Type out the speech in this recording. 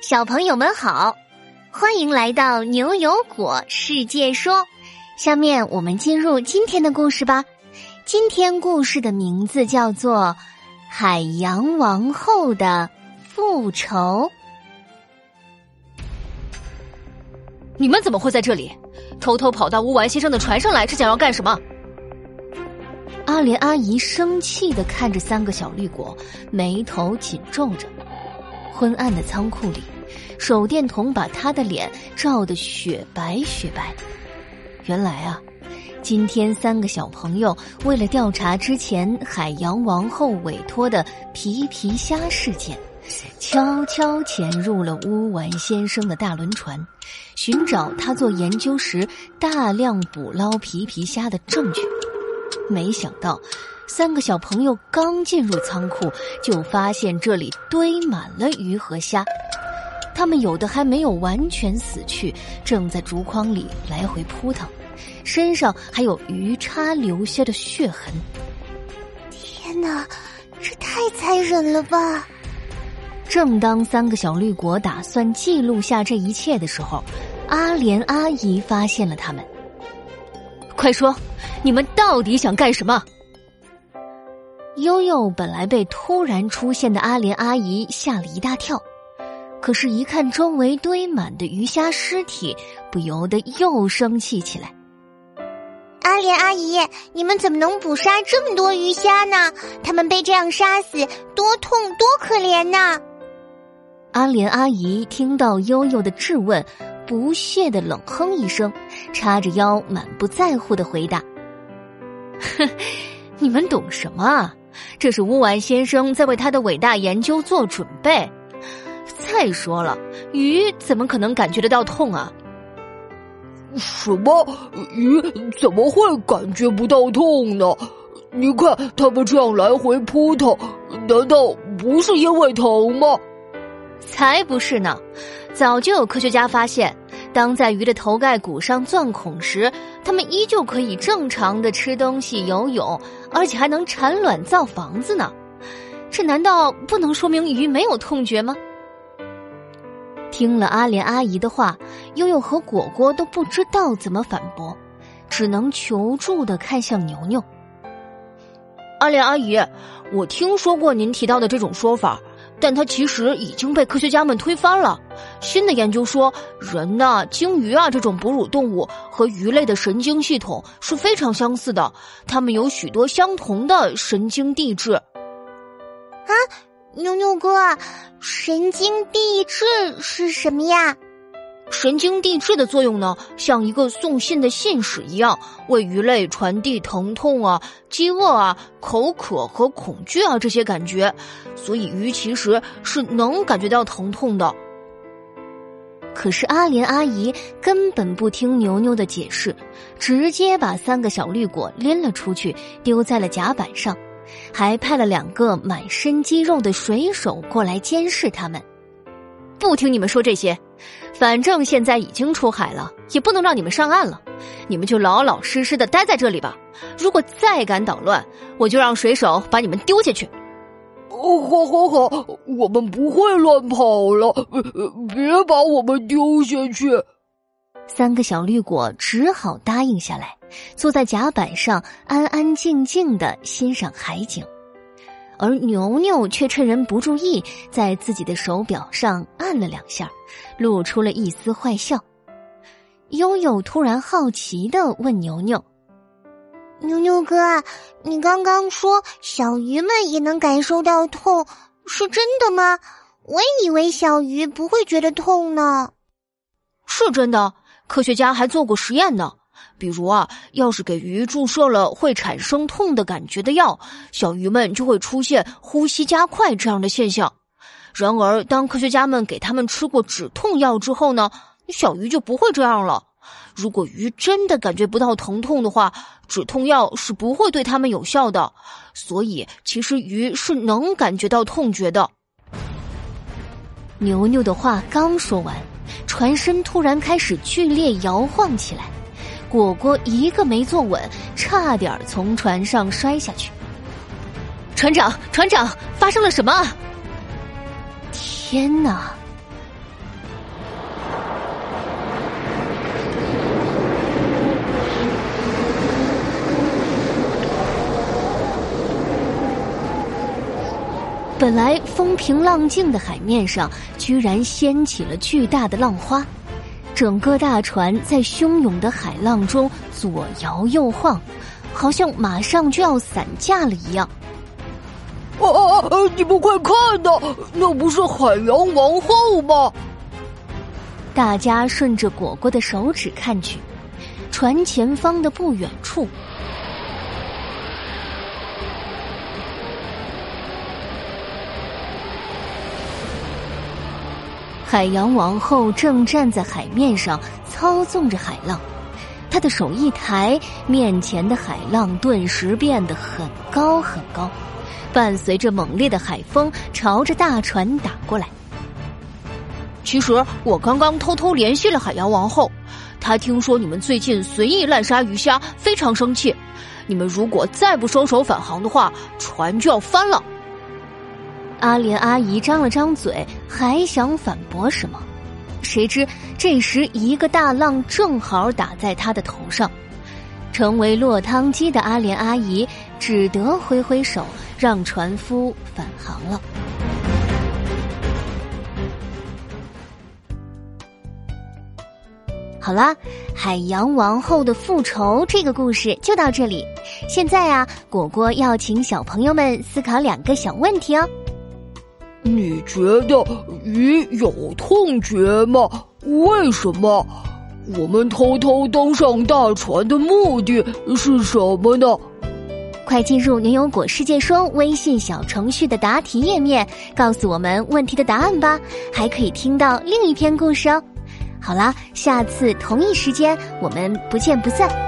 小朋友们好，欢迎来到牛油果世界说。下面我们进入今天的故事吧。今天故事的名字叫做《海洋王后的复仇》。你们怎么会在这里？偷偷跑到乌丸先生的船上来，是想要干什么？阿莲阿姨生气的看着三个小绿果，眉头紧皱着。昏暗的仓库里，手电筒把他的脸照得雪白雪白。原来啊，今天三个小朋友为了调查之前海洋王后委托的皮皮虾事件，悄悄潜入了乌丸先生的大轮船，寻找他做研究时大量捕捞皮皮虾的证据。没想到。三个小朋友刚进入仓库，就发现这里堆满了鱼和虾，他们有的还没有完全死去，正在竹筐里来回扑腾，身上还有鱼叉留下的血痕。天哪，这太残忍了吧！正当三个小绿果打算记录下这一切的时候，阿莲阿姨发现了他们。快说，你们到底想干什么？悠悠本来被突然出现的阿莲阿姨吓了一大跳，可是，一看周围堆满的鱼虾尸体，不由得又生气起来。阿莲阿姨，你们怎么能捕杀这么多鱼虾呢？他们被这样杀死，多痛多可怜呐！阿莲阿姨听到悠悠的质问，不屑的冷哼一声，叉着腰，满不在乎的回答：“哼，你们懂什么啊？”这是乌丸先生在为他的伟大研究做准备。再说了，鱼怎么可能感觉得到痛啊？什么鱼怎么会感觉不到痛呢？你看他们这样来回扑腾，难道不是因为疼吗？才不是呢！早就有科学家发现，当在鱼的头盖骨上钻孔时，它们依旧可以正常的吃东西、游泳，而且还能产卵造房子呢。这难道不能说明鱼没有痛觉吗？听了阿莲阿姨的话，悠悠和果果都不知道怎么反驳，只能求助的看向牛牛。阿莲阿姨，我听说过您提到的这种说法。但它其实已经被科学家们推翻了。新的研究说，人呐、鲸鱼啊这种哺乳动物和鱼类的神经系统是非常相似的，它们有许多相同的神经递质。啊，牛牛哥，神经递质是什么呀？神经递质的作用呢，像一个送信的信使一样，为鱼类传递疼痛啊、饥饿啊、口渴和恐惧啊这些感觉，所以鱼其实是能感觉到疼痛的。可是阿莲阿姨根本不听牛牛的解释，直接把三个小绿果拎了出去，丢在了甲板上，还派了两个满身肌肉的水手过来监视他们。不听你们说这些。反正现在已经出海了，也不能让你们上岸了，你们就老老实实的待在这里吧。如果再敢捣乱，我就让水手把你们丢下去。哦，好，好，好，我们不会乱跑了，别把我们丢下去。三个小绿果只好答应下来，坐在甲板上，安安静静的欣赏海景。而牛牛却趁人不注意，在自己的手表上按了两下，露出了一丝坏笑。悠悠突然好奇的问牛牛：“牛牛哥，你刚刚说小鱼们也能感受到痛，是真的吗？我以为小鱼不会觉得痛呢。”“是真的，科学家还做过实验呢。”比如啊，要是给鱼注射了会产生痛的感觉的药，小鱼们就会出现呼吸加快这样的现象。然而，当科学家们给它们吃过止痛药之后呢，小鱼就不会这样了。如果鱼真的感觉不到疼痛的话，止痛药是不会对它们有效的。所以，其实鱼是能感觉到痛觉的。牛牛的话刚说完，船身突然开始剧烈摇晃起来。果果一个没坐稳差点从船上摔下去。船长船长发生了什么？天哪！本来风平浪静的海面上居然掀起了巨大的浪花。整个大船在汹涌的海浪中左摇右晃，好像马上就要散架了一样。啊！你们快看呐，那不是海洋王后吗？大家顺着果果的手指看去，船前方的不远处。海洋王后正站在海面上操纵着海浪，她的手一抬，面前的海浪顿时变得很高很高，伴随着猛烈的海风朝着大船打过来。其实我刚刚偷偷联系了海洋王后，她听说你们最近随意滥杀鱼虾，非常生气。你们如果再不收手返航的话，船就要翻了。阿莲阿姨张了张嘴，还想反驳什么，谁知这时一个大浪正好打在她的头上，成为落汤鸡的阿莲阿姨只得挥挥手，让船夫返航了。好啦，海洋王后的复仇这个故事就到这里。现在啊，果果要请小朋友们思考两个小问题哦。你觉得鱼有痛觉吗？为什么？我们偷偷登上大船的目的是什么呢？快进入牛油果世界说微信小程序的答题页面，告诉我们问题的答案吧！还可以听到另一篇故事哦。好啦，下次同一时间我们不见不散。